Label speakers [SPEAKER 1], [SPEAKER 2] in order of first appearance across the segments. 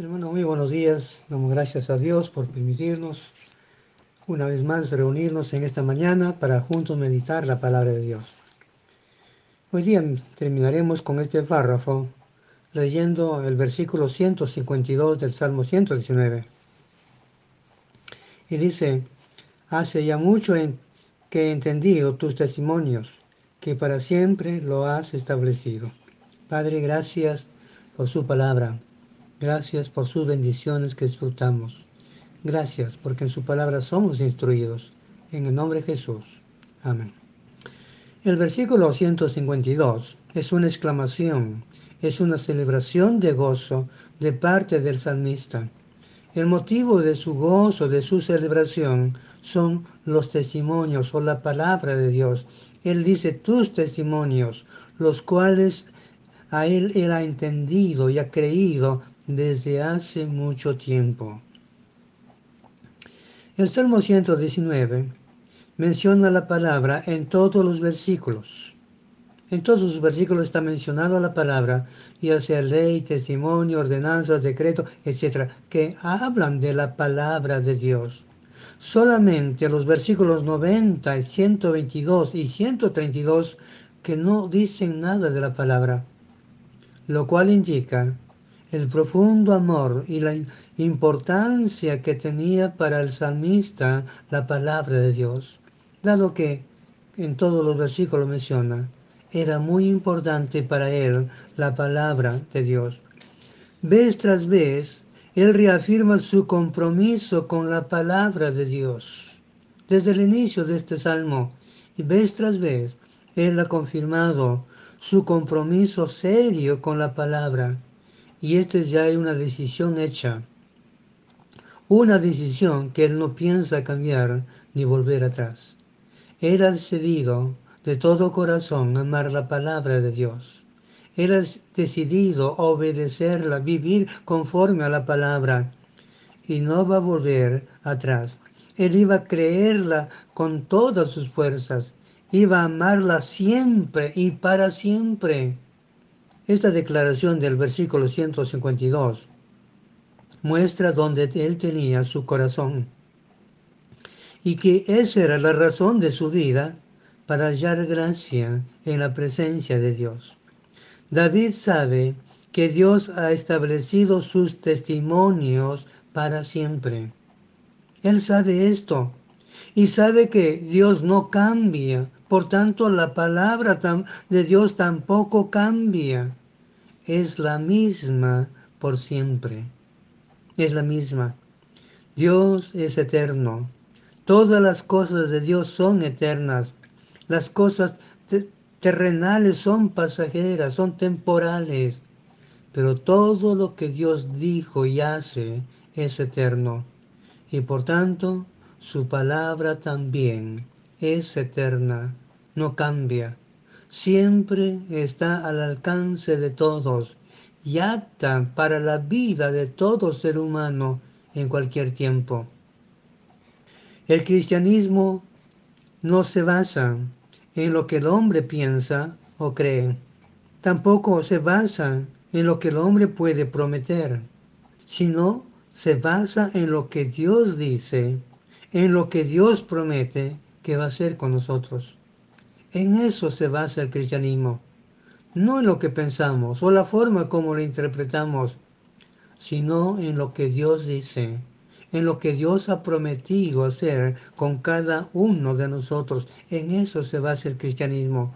[SPEAKER 1] Hermano, muy buenos días. Damos gracias a Dios por permitirnos una vez más reunirnos en esta mañana para juntos meditar la palabra de Dios. Hoy día terminaremos con este párrafo leyendo el versículo 152 del Salmo 119. Y dice, hace ya mucho que he entendido tus testimonios, que para siempre lo has establecido. Padre, gracias por su palabra. Gracias por sus bendiciones que disfrutamos. Gracias porque en su palabra somos instruidos. En el nombre de Jesús. Amén. El versículo 152 es una exclamación, es una celebración de gozo de parte del salmista. El motivo de su gozo, de su celebración, son los testimonios o la palabra de Dios. Él dice tus testimonios, los cuales a él él ha entendido y ha creído desde hace mucho tiempo. El Salmo 119 menciona la palabra en todos los versículos. En todos los versículos está mencionada la palabra, ya sea ley, testimonio, ordenanza, decreto, etc., que hablan de la palabra de Dios. Solamente los versículos 90, 122 y 132 que no dicen nada de la palabra, lo cual indica el profundo amor y la importancia que tenía para el salmista la palabra de Dios, dado que en todos los versículos menciona, era muy importante para él la palabra de Dios. Vez tras vez, él reafirma su compromiso con la palabra de Dios. Desde el inicio de este salmo, y vez tras vez, él ha confirmado su compromiso serio con la palabra y esto ya es una decisión hecha. Una decisión que él no piensa cambiar ni volver atrás. Ha decidido de todo corazón amar la palabra de Dios. Ha decidido obedecerla, vivir conforme a la palabra y no va a volver atrás. Él iba a creerla con todas sus fuerzas, iba a amarla siempre y para siempre. Esta declaración del versículo 152 muestra donde él tenía su corazón y que esa era la razón de su vida para hallar gracia en la presencia de Dios. David sabe que Dios ha establecido sus testimonios para siempre. Él sabe esto y sabe que Dios no cambia, por tanto la palabra de Dios tampoco cambia es la misma por siempre. Es la misma. Dios es eterno. Todas las cosas de Dios son eternas. Las cosas terrenales son pasajeras, son temporales. Pero todo lo que Dios dijo y hace es eterno. Y por tanto, su palabra también es eterna, no cambia siempre está al alcance de todos y apta para la vida de todo ser humano en cualquier tiempo. El cristianismo no se basa en lo que el hombre piensa o cree. Tampoco se basa en lo que el hombre puede prometer, sino se basa en lo que Dios dice, en lo que Dios promete que va a hacer con nosotros. En eso se basa el cristianismo, no en lo que pensamos o la forma como lo interpretamos, sino en lo que Dios dice, en lo que Dios ha prometido hacer con cada uno de nosotros. En eso se basa el cristianismo.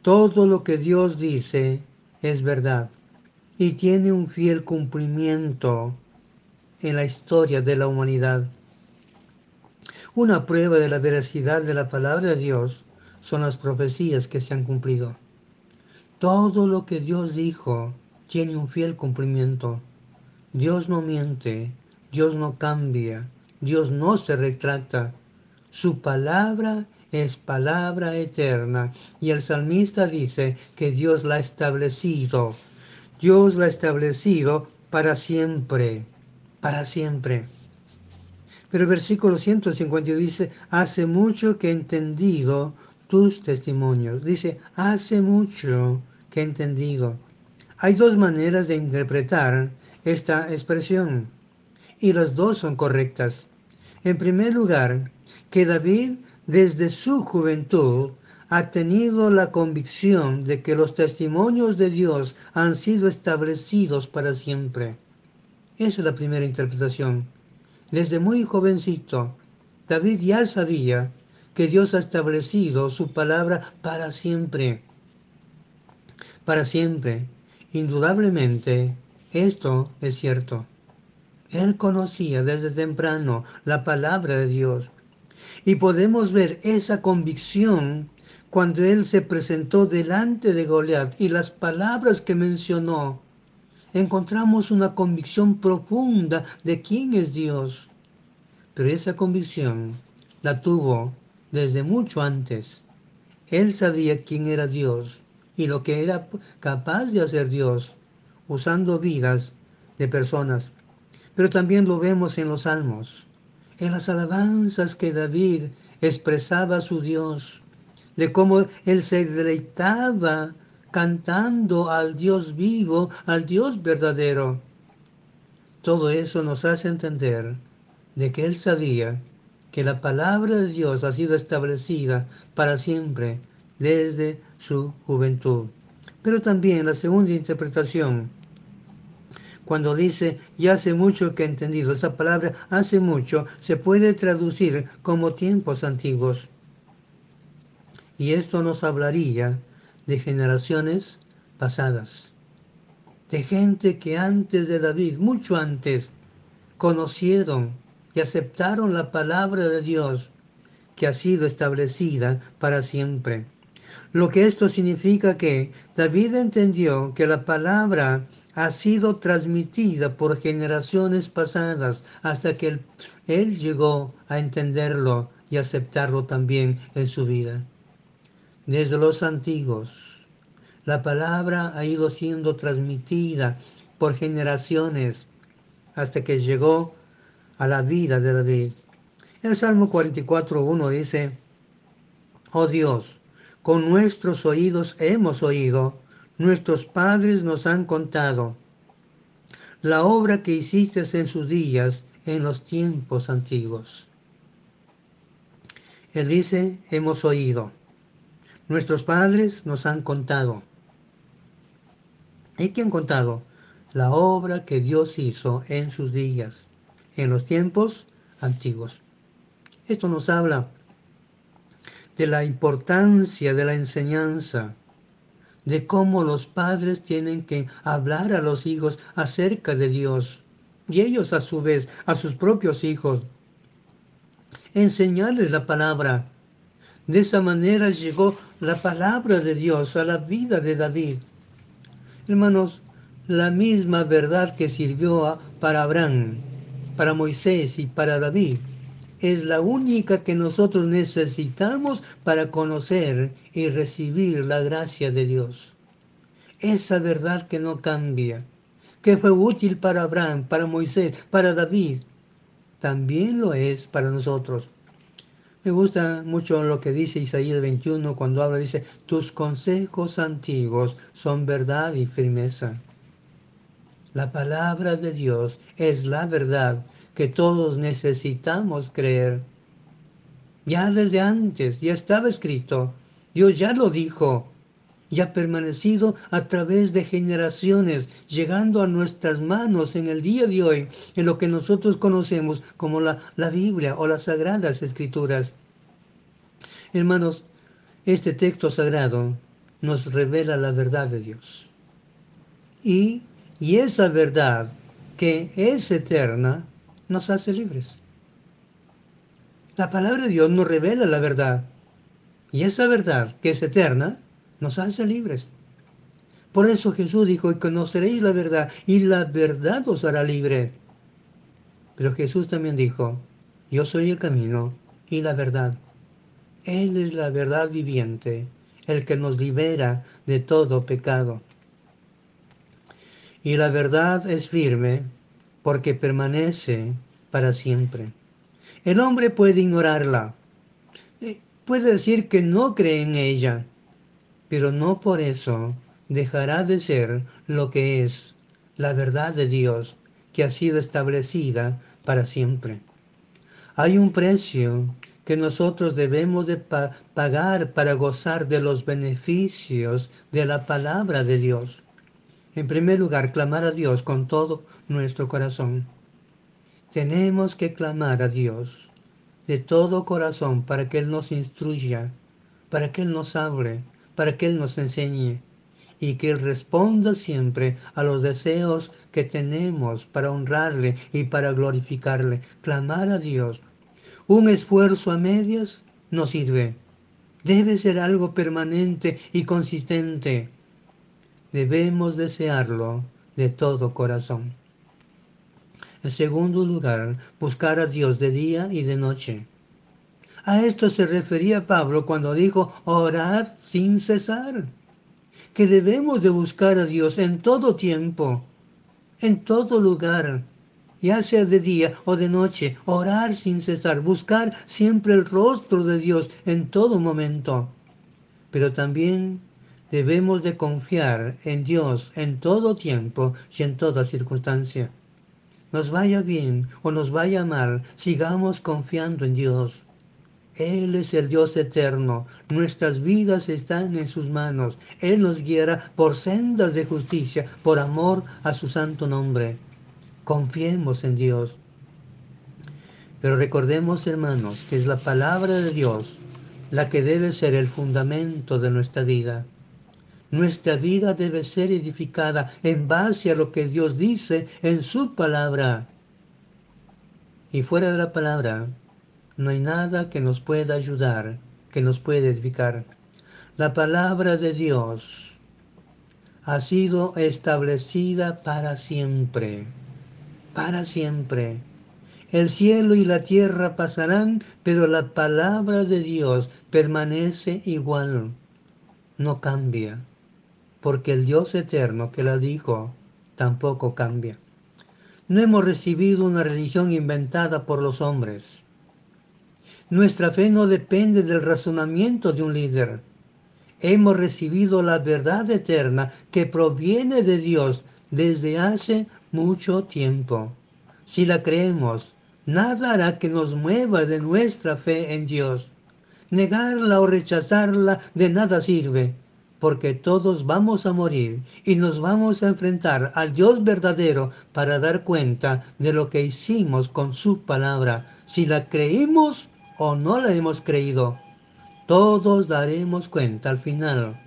[SPEAKER 1] Todo lo que Dios dice es verdad y tiene un fiel cumplimiento en la historia de la humanidad. Una prueba de la veracidad de la palabra de Dios son las profecías que se han cumplido. Todo lo que Dios dijo tiene un fiel cumplimiento. Dios no miente, Dios no cambia, Dios no se retracta. Su palabra es palabra eterna. Y el salmista dice que Dios la ha establecido. Dios la ha establecido para siempre, para siempre. Pero el versículo 150 dice, hace mucho que he entendido tus testimonios. Dice, hace mucho que he entendido. Hay dos maneras de interpretar esta expresión y las dos son correctas. En primer lugar, que David desde su juventud ha tenido la convicción de que los testimonios de Dios han sido establecidos para siempre. Esa es la primera interpretación. Desde muy jovencito, David ya sabía que Dios ha establecido su palabra para siempre. Para siempre. Indudablemente, esto es cierto. Él conocía desde temprano la palabra de Dios. Y podemos ver esa convicción cuando él se presentó delante de Goliat y las palabras que mencionó, encontramos una convicción profunda de quién es Dios. Pero esa convicción la tuvo desde mucho antes. Él sabía quién era Dios y lo que era capaz de hacer Dios, usando vidas de personas. Pero también lo vemos en los salmos, en las alabanzas que David expresaba a su Dios de cómo él se deleitaba cantando al Dios vivo, al Dios verdadero. Todo eso nos hace entender de que él sabía que la palabra de Dios ha sido establecida para siempre desde su juventud. Pero también la segunda interpretación, cuando dice, ya hace mucho que he entendido, esa palabra hace mucho se puede traducir como tiempos antiguos. Y esto nos hablaría de generaciones pasadas, de gente que antes de David, mucho antes, conocieron y aceptaron la palabra de Dios que ha sido establecida para siempre. Lo que esto significa que David entendió que la palabra ha sido transmitida por generaciones pasadas hasta que él, él llegó a entenderlo y aceptarlo también en su vida desde los antiguos. La palabra ha ido siendo transmitida por generaciones hasta que llegó a la vida de David. El Salmo 44.1 dice, Oh Dios, con nuestros oídos hemos oído, nuestros padres nos han contado la obra que hiciste en sus días en los tiempos antiguos. Él dice, hemos oído. Nuestros padres nos han contado. ¿Y qué han contado? La obra que Dios hizo en sus días, en los tiempos antiguos. Esto nos habla de la importancia de la enseñanza, de cómo los padres tienen que hablar a los hijos acerca de Dios y ellos a su vez a sus propios hijos, enseñarles la palabra, de esa manera llegó la palabra de Dios a la vida de David. Hermanos, la misma verdad que sirvió para Abraham, para Moisés y para David, es la única que nosotros necesitamos para conocer y recibir la gracia de Dios. Esa verdad que no cambia, que fue útil para Abraham, para Moisés, para David, también lo es para nosotros. Me gusta mucho lo que dice Isaías 21 cuando habla, dice, tus consejos antiguos son verdad y firmeza. La palabra de Dios es la verdad que todos necesitamos creer. Ya desde antes, ya estaba escrito, Dios ya lo dijo, ya ha permanecido a través de generaciones, llegando a nuestras manos en el día de hoy, en lo que nosotros conocemos como la, la Biblia o las Sagradas Escrituras. Hermanos, este texto sagrado nos revela la verdad de Dios. Y, y esa verdad que es eterna nos hace libres. La palabra de Dios nos revela la verdad. Y esa verdad que es eterna nos hace libres. Por eso Jesús dijo, y conoceréis la verdad, y la verdad os hará libre. Pero Jesús también dijo, yo soy el camino y la verdad. Él es la verdad viviente, el que nos libera de todo pecado. Y la verdad es firme porque permanece para siempre. El hombre puede ignorarla, eh, puede decir que no cree en ella, pero no por eso dejará de ser lo que es la verdad de Dios que ha sido establecida para siempre. Hay un precio que nosotros debemos de pagar para gozar de los beneficios de la palabra de Dios. En primer lugar, clamar a Dios con todo nuestro corazón. Tenemos que clamar a Dios de todo corazón para que Él nos instruya, para que Él nos hable, para que Él nos enseñe y que Él responda siempre a los deseos que tenemos para honrarle y para glorificarle. Clamar a Dios. Un esfuerzo a medias no sirve. Debe ser algo permanente y consistente. Debemos desearlo de todo corazón. En segundo lugar, buscar a Dios de día y de noche. A esto se refería Pablo cuando dijo, orad sin cesar que debemos de buscar a Dios en todo tiempo, en todo lugar, ya sea de día o de noche, orar sin cesar, buscar siempre el rostro de Dios en todo momento. Pero también debemos de confiar en Dios en todo tiempo y en toda circunstancia. Nos vaya bien o nos vaya mal, sigamos confiando en Dios. Él es el Dios eterno. Nuestras vidas están en sus manos. Él nos guiará por sendas de justicia, por amor a su santo nombre. Confiemos en Dios. Pero recordemos, hermanos, que es la palabra de Dios la que debe ser el fundamento de nuestra vida. Nuestra vida debe ser edificada en base a lo que Dios dice en su palabra. Y fuera de la palabra, no hay nada que nos pueda ayudar, que nos pueda edificar. La palabra de Dios ha sido establecida para siempre, para siempre. El cielo y la tierra pasarán, pero la palabra de Dios permanece igual, no cambia, porque el Dios eterno que la dijo tampoco cambia. No hemos recibido una religión inventada por los hombres nuestra fe no depende del razonamiento de un líder. Hemos recibido la verdad eterna que proviene de Dios desde hace mucho tiempo. Si la creemos, nada hará que nos mueva de nuestra fe en Dios. Negarla o rechazarla de nada sirve, porque todos vamos a morir y nos vamos a enfrentar al Dios verdadero para dar cuenta de lo que hicimos con su palabra. Si la creímos, o no la hemos creído, todos daremos cuenta al final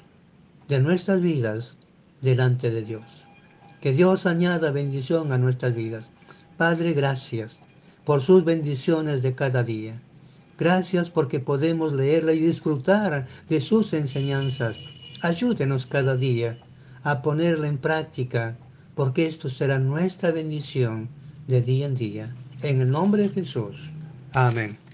[SPEAKER 1] de nuestras vidas delante de Dios. Que Dios añada bendición a nuestras vidas. Padre, gracias por sus bendiciones de cada día. Gracias porque podemos leerla y disfrutar de sus enseñanzas. Ayúdenos cada día a ponerla en práctica, porque esto será nuestra bendición de día en día. En el nombre de Jesús. Amén.